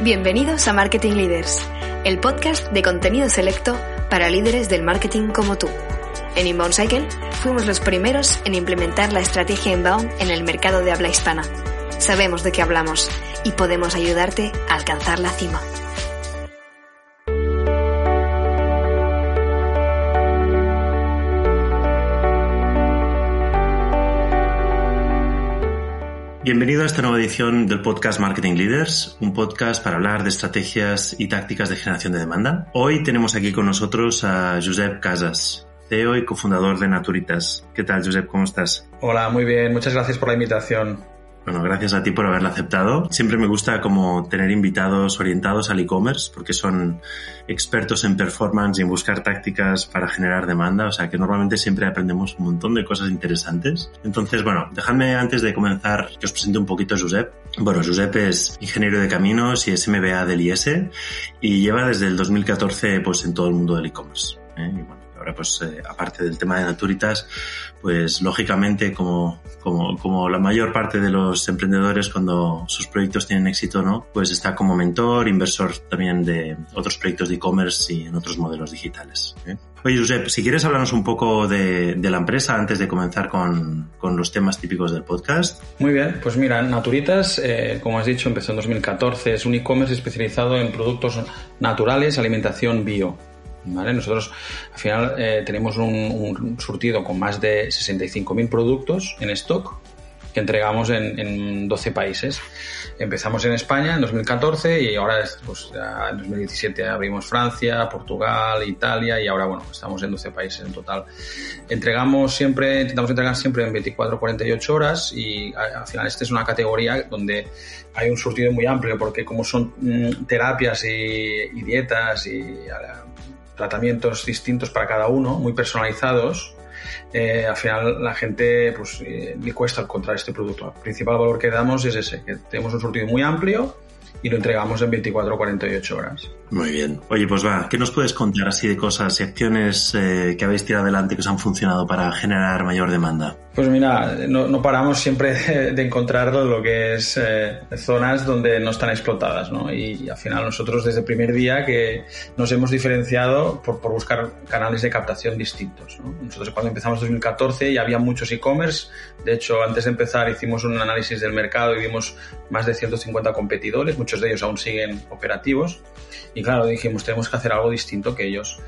Bienvenidos a Marketing Leaders, el podcast de contenido selecto para líderes del marketing como tú. En Inbound Cycle fuimos los primeros en implementar la estrategia Inbound en el mercado de habla hispana. Sabemos de qué hablamos y podemos ayudarte a alcanzar la cima. Bienvenido a esta nueva edición del podcast Marketing Leaders, un podcast para hablar de estrategias y tácticas de generación de demanda. Hoy tenemos aquí con nosotros a Josep Casas, CEO y cofundador de Naturitas. ¿Qué tal, Josep? ¿Cómo estás? Hola, muy bien. Muchas gracias por la invitación. Bueno, gracias a ti por haberla aceptado. Siempre me gusta como tener invitados orientados al e-commerce porque son expertos en performance y en buscar tácticas para generar demanda. O sea que normalmente siempre aprendemos un montón de cosas interesantes. Entonces, bueno, dejadme antes de comenzar que os presente un poquito a Josep. Bueno, Josep es ingeniero de caminos y es MBA del IS y lleva desde el 2014 pues en todo el mundo del e-commerce. ¿eh? Pues eh, aparte del tema de Naturitas, pues lógicamente como, como, como la mayor parte de los emprendedores cuando sus proyectos tienen éxito, ¿no? Pues está como mentor, inversor también de otros proyectos de e-commerce y en otros modelos digitales. ¿eh? Oye, Josep, si quieres hablarnos un poco de, de la empresa antes de comenzar con, con, los temas típicos del podcast. Muy bien, pues mira, Naturitas, eh, como has dicho, empezó en 2014, es un e-commerce especializado en productos naturales, alimentación bio. ¿Vale? Nosotros al final eh, tenemos un, un, surtido con más de 65.000 productos en stock que entregamos en, en, 12 países. Empezamos en España en 2014 y ahora pues, en 2017 abrimos Francia, Portugal, Italia y ahora bueno, estamos en 12 países en total. Entregamos siempre, intentamos entregar siempre en 24 48 horas y al final esta es una categoría donde hay un surtido muy amplio porque como son mm, terapias y, y dietas y tratamientos distintos para cada uno, muy personalizados, eh, al final la gente pues eh, cuesta encontrar este producto. El principal valor que damos es ese, que tenemos un surtido muy amplio y lo entregamos en 24 o 48 horas. Muy bien. Oye, pues va, ¿qué nos puedes contar así de cosas y acciones eh, que habéis tirado adelante que os han funcionado para generar mayor demanda? Pues mira, no, no paramos siempre de, de, encontrar lo que es eh, zonas donde no están explotadas, ¿no? Y, y, al final nosotros desde el primer día que nos hemos diferenciado por, por buscar canales de captación distintos, ¿no? Nosotros cuando empezamos en 2014 ya había muchos e-commerce, de hecho antes de empezar hicimos un análisis del mercado y vimos más de 150 competidores, muchos de ellos aún siguen operativos y claro, dijimos, tenemos que hacer algo distinto que ellos.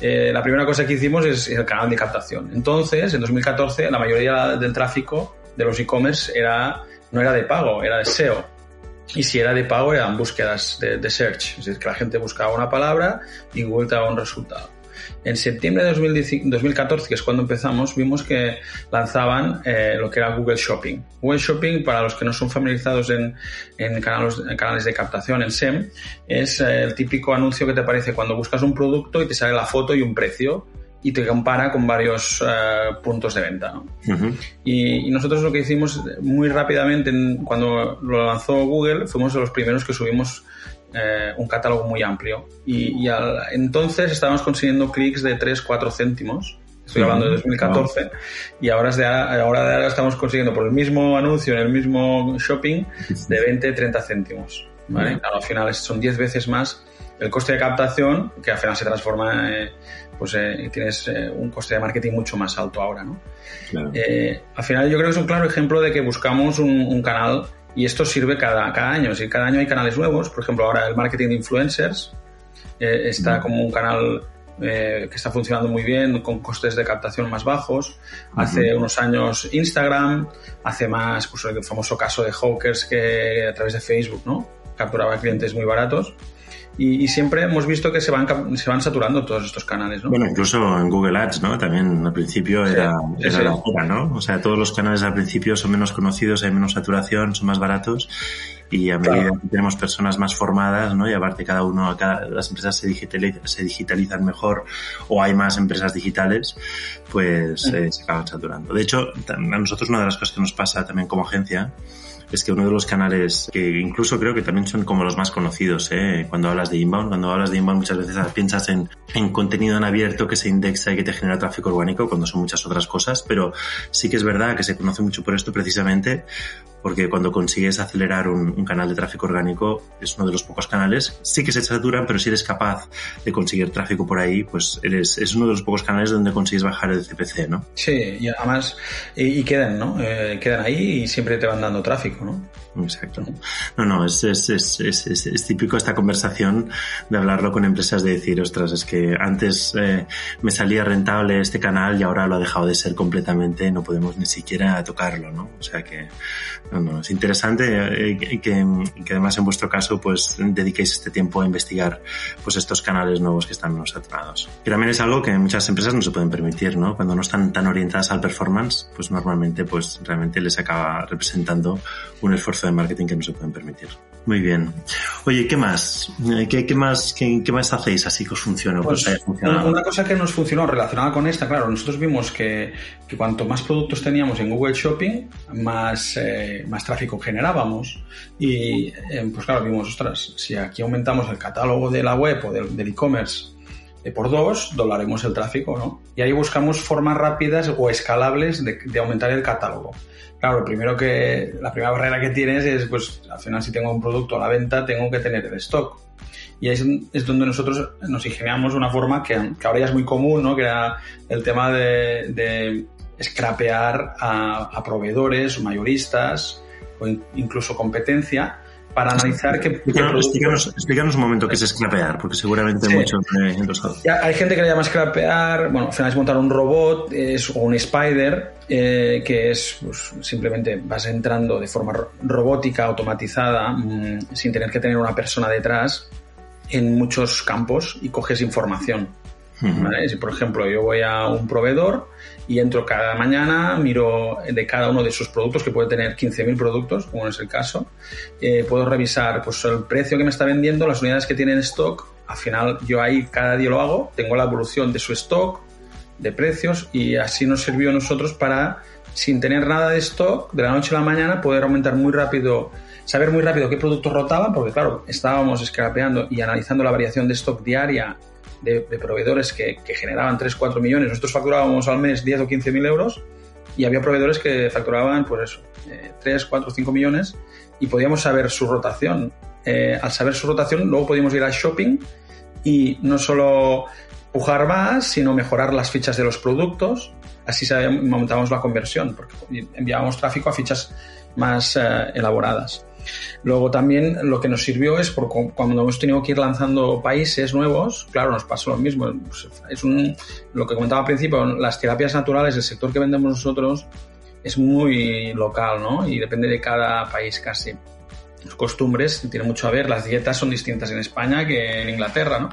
Eh, la primera cosa que hicimos es el canal de captación. Entonces, en 2014, la mayoría del tráfico de los e-commerce era, no era de pago, era de SEO. Y si era de pago, eran búsquedas de, search. Es decir, que la gente buscaba una palabra y te daba un resultado. En septiembre de 2014, que es cuando empezamos, vimos que lanzaban eh, lo que era Google Shopping. Google Shopping, para los que no son familiarizados en, en, canales, en canales, de captación, en SEM, es eh, el típico anuncio que te aparece cuando buscas un producto y te sale la foto y un precio y te compara con varios uh, puntos de venta. ¿no? Uh -huh. y, y, nosotros lo que hicimos muy rápidamente, en, cuando lo lanzó Google, fuimos de los primeros que subimos eh, un catálogo muy amplio. Y, y al, entonces estábamos consiguiendo clics de 3, 4 céntimos. Estoy hablando de 2014. Wow. Y ahora, de, ahora de ahora estamos consiguiendo por el mismo anuncio en el mismo shopping de 20, 30 céntimos. ¿vale? Claro, al final son 10 veces más el coste de captación, que al final se transforma, eh, pues eh, tienes eh, un coste de marketing mucho más alto ahora, ¿no? Claro. Al final yo creo que es un claro ejemplo de que buscamos un, un canal y esto sirve cada, cada año, es decir, cada año hay canales nuevos, por ejemplo ahora el marketing de influencers eh, está como un canal eh, que está funcionando muy bien, con costes de captación más bajos. Hace uh -huh. unos años Instagram, hace más, pues el famoso caso de Hawkers que a través de Facebook, ¿no? Capturaba clientes muy baratos. Y, y, siempre hemos visto que se van, se van saturando todos estos canales, ¿no? Bueno, incluso en Google Ads, ¿no? También al principio era, sí, era sí. la cura, ¿no? O sea, todos los canales al principio son menos conocidos, hay menos saturación, son más baratos y a medida claro. que tenemos personas más formadas, ¿no? Y aparte cada uno, cada, las empresas se, digitalizan, se digitalizan mejor o hay más empresas digitales, pues eh, se acaban saturando. De hecho, a nosotros una de las cosas que nos pasa también como agencia es que uno de los canales que incluso creo que también son como los más conocidos, ¿eh? cuando hablas de inbound, cuando hablas de inbound muchas veces piensas en, en contenido en abierto que se indexa y que te genera tráfico orgánico cuando son muchas otras cosas, pero sí que es verdad que se conoce mucho por esto precisamente porque cuando consigues acelerar un, canal de tráfico orgánico es uno de los pocos canales, sí que se saturan, pero si eres capaz de conseguir tráfico por ahí, pues eres, es uno de los pocos canales donde consigues bajar el CPC, ¿no? Sí, y además, y, quedan, ¿no? Eh, quedan ahí y siempre te van dando tráfico, ¿no? Exacto. No, no, es, es, es, es, típico esta conversación de hablarlo con empresas de decir, ostras, es que antes eh, me salía rentable este canal y ahora lo ha dejado de ser completamente, no podemos ni siquiera tocarlo, ¿no? O sea que, no, no, es interesante eh, que, que, además en vuestro caso pues dediquéis este tiempo a investigar pues estos canales nuevos que están no saturados. Que también es algo que muchas empresas no se pueden permitir, ¿no? Cuando no están tan orientadas al performance, pues normalmente pues realmente les acaba representando un esfuerzo de marketing que no se pueden permitir. Muy bien. Oye, ¿qué más? Eh, ¿Qué, qué más, qué, qué, más hacéis así que os funcione? Pues, una cosa que nos funcionó relacionada con esta, claro, nosotros vimos que, que cuanto más productos teníamos en Google Shopping, más, eh, más tráfico generábamos. Y eh, pues claro, vimos, ostras, si aquí aumentamos el catálogo de la web o del e-commerce por dos, doblaremos el tráfico, ¿no? Y ahí buscamos formas rápidas o escalables de, de aumentar el catálogo. Claro, primero que la primera barrera que tienes es, pues, al final si tengo un producto a la venta, tengo que tener el stock. Y ahí es, es donde nosotros nos ingeniamos una forma que, ahora ya es muy común, ¿no? Que era el tema de, de scrapear a, a proveedores, mayoristas o incluso competencia para analizar qué, explícanos, un momento qué es scrapear, porque seguramente muchos Hay gente que le llama scrapear, bueno, al final es montar un robot es, o un spider, eh, que es pues, simplemente vas entrando de forma robótica, automatizada, mm, sin tener que tener una persona detrás en muchos campos y coges información. Si, por ejemplo, yo voy a un proveedor y entro cada mañana, miro de cada uno de sus productos, que puede tener 15.000 productos, como es el caso, eh, puedo revisar pues, el precio que me está vendiendo, las unidades que tiene en stock. Al final, yo ahí cada día lo hago, tengo la evolución de su stock, de precios, y así nos sirvió a nosotros para, sin tener nada de stock, de la noche a la mañana, poder aumentar muy rápido saber muy rápido qué productos rotaban, porque claro, estábamos scrapeando y analizando la variación de stock diaria de, proveedores que, generaban 3, 4 millones. Nosotros facturábamos al mes 10 o 15 mil euros y había proveedores que facturaban, pues eso, 3, 4, 5 millones y podíamos saber su rotación. Eh, al saber su rotación, luego podíamos ir al shopping y no solo pujar más, sino mejorar las fichas de los productos. Así montamos la conversión, porque enviábamos tráfico a fichas más eh, elaboradas. Luego también lo que nos sirvió es porque cuando hemos tenido que ir lanzando países nuevos, claro, nos pasó lo mismo. Pues, es un, lo que comentaba al principio, las terapias naturales, el sector que vendemos nosotros es muy local, ¿no? Y depende de cada país casi. Las costumbres tienen mucho a ver, las dietas son distintas en España que en Inglaterra, ¿no?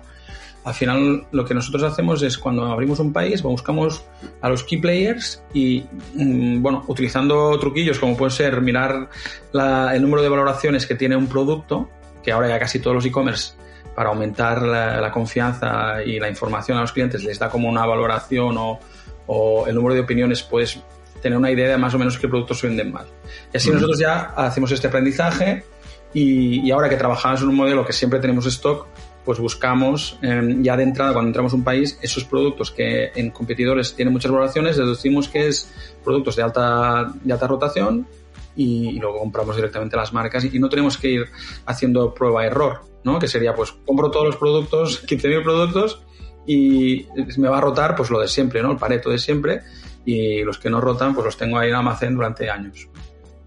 Al final lo que nosotros hacemos es cuando abrimos un país, buscamos a los key players y, mm, bueno, utilizando truquillos como puede ser mirar el número de valoraciones que tiene un producto, que ahora ya casi todos los e-commerce para aumentar la, confianza y la información a los clientes les da como una valoración o, el número de opiniones, puedes tener una idea de más o menos qué productos se venden más. Y así nosotros ya hacemos este aprendizaje y, y ahora que trabajamos en un modelo que siempre tenemos stock, pues buscamos em, ya de entrada, cuando entramos a un país, esos productos que en competidores tienen muchas valoraciones, deducimos que es productos de alta, de alta rotación y, luego compramos directamente las marcas y, no tenemos que ir haciendo prueba-error, ¿no? Que sería, pues, compro todos los productos, 15.000 productos y me va a rotar, pues, lo de siempre, ¿no? El pareto de siempre y los que no rotan, pues los tengo ahí en almacén durante años.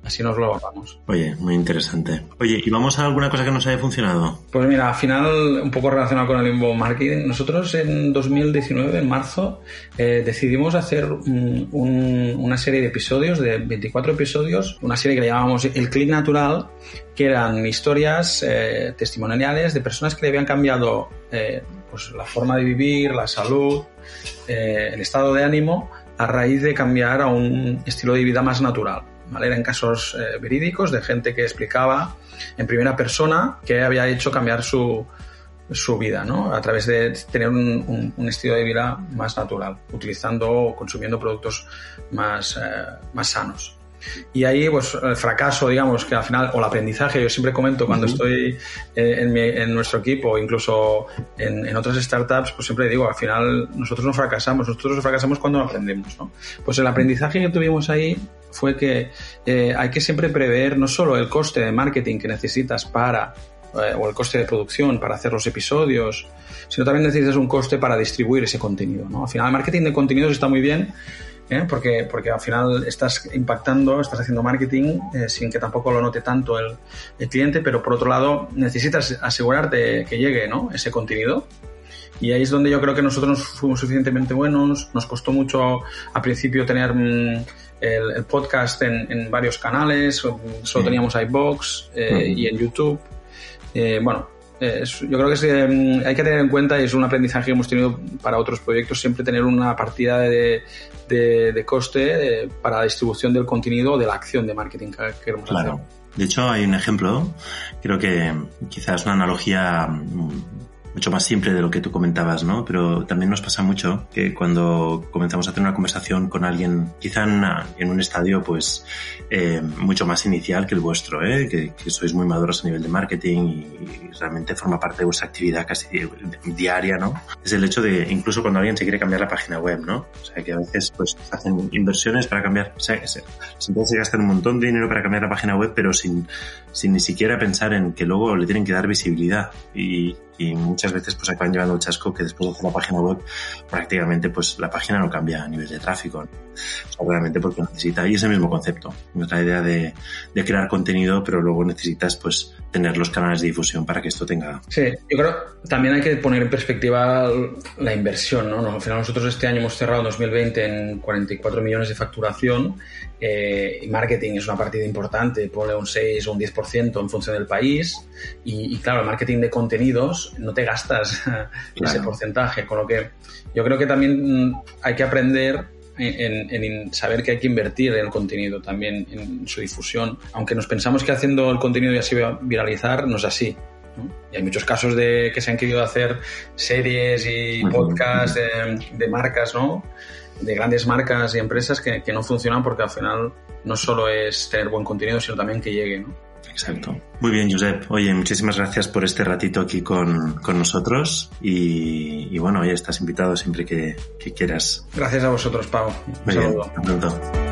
Así nos lo ahorramos. Oye, muy interesante. Oye, ¿y vamos a alguna cosa que nos haya funcionado? Pues mira, al final, un poco relacionado con el inbound marketing, nosotros en 2019, en marzo, eh, decidimos hacer una serie de episodios, de 24 episodios, una serie que le llamamos El Click Natural, que eran historias eh, testimoniales de personas que le habían cambiado eh, pues la forma de vivir, la salud, el estado de ánimo, a raíz de cambiar a un estilo de vida más natural. Eran casos eh, verídicos de gente que explicaba en primera persona que había hecho cambiar su, su vida, ¿no? A través de tener un, un, estilo de vida más natural, utilizando o consumiendo productos más, eh, más sanos. Y ahí, pues, el fracaso, digamos, que al final, o el aprendizaje, yo siempre comento cuando estoy en, en, nuestro equipo, incluso en, en, otras startups, pues siempre digo, al final nosotros no fracasamos, nosotros fracasamos cuando aprendemos, ¿no? Pues el aprendizaje que tuvimos ahí fue que eh, hay que siempre prever no solo el coste de marketing que necesitas para, eh, o el coste de producción para hacer los episodios, sino también necesitas un coste para distribuir ese contenido. ¿no? Al final, el marketing de contenidos está muy bien, ¿eh? porque, porque al final estás impactando, estás haciendo marketing sin que tampoco lo note tanto el, el, cliente, pero por otro lado necesitas asegurarte que llegue ¿no? ese contenido. Y ahí es donde yo creo que nosotros fuimos suficientemente buenos. Nos costó mucho al principio tener mm, el, podcast en, varios canales, solo teníamos iBox eh, y en YouTube. Eh, bueno, yo creo que mm, hay que tener en cuenta, y es un aprendizaje que hemos tenido para otros proyectos, siempre tener una partida de, de, coste eh, para la distribución del contenido de la acción de marketing que queremos claro. De hecho, hay un ejemplo, creo que quizás una analogía mm, mucho más simple de lo que tú comentabas, ¿no? Pero también nos pasa mucho que cuando comenzamos a tener una conversación con alguien, quizá en, un estadio, pues, eh, mucho más inicial que el vuestro, ¿eh? Que, sois muy maduros a nivel de marketing y, realmente forma parte de vuestra actividad casi diaria, ¿no? Es el hecho de, incluso cuando alguien se quiere cambiar la página web, ¿no? O sea, que a veces, pues, hacen inversiones para cambiar, o sea, se, se gastan un montón de dinero para cambiar la página web, pero sin, sin ni siquiera pensar en que luego le tienen que dar visibilidad y, y muchas veces pues acaban llevando un chasco que después de hacer la página web prácticamente pues la página no cambia a nivel de tráfico obviamente porque necesita y es el mismo concepto nuestra idea de, de, crear contenido pero luego necesitas pues tener los canales de difusión para que esto tenga sí yo creo también hay que poner en perspectiva la inversión ¿no? al final nosotros este año hemos cerrado 2020 en 44 millones de facturación eh, y marketing es una partida importante pone un 6 o un 10% en función del país y, y claro el marketing de contenidos no te gastas ese porcentaje. Con lo que yo creo que también hay que aprender en, saber que hay que invertir en el contenido también, en su difusión. Aunque nos pensamos que haciendo el contenido ya se va a viralizar, no es así. Y hay muchos casos de que se han querido hacer series y podcasts de, marcas, ¿no? De grandes marcas y empresas que, que no funcionan porque al final no solo es tener buen contenido, sino también que llegue, ¿no? Exacto. Muy bien, Josep. Oye, muchísimas gracias por este ratito aquí con, nosotros y, bueno, ya estás invitado siempre que, quieras. Gracias a vosotros, Pau. Un saludo. pronto.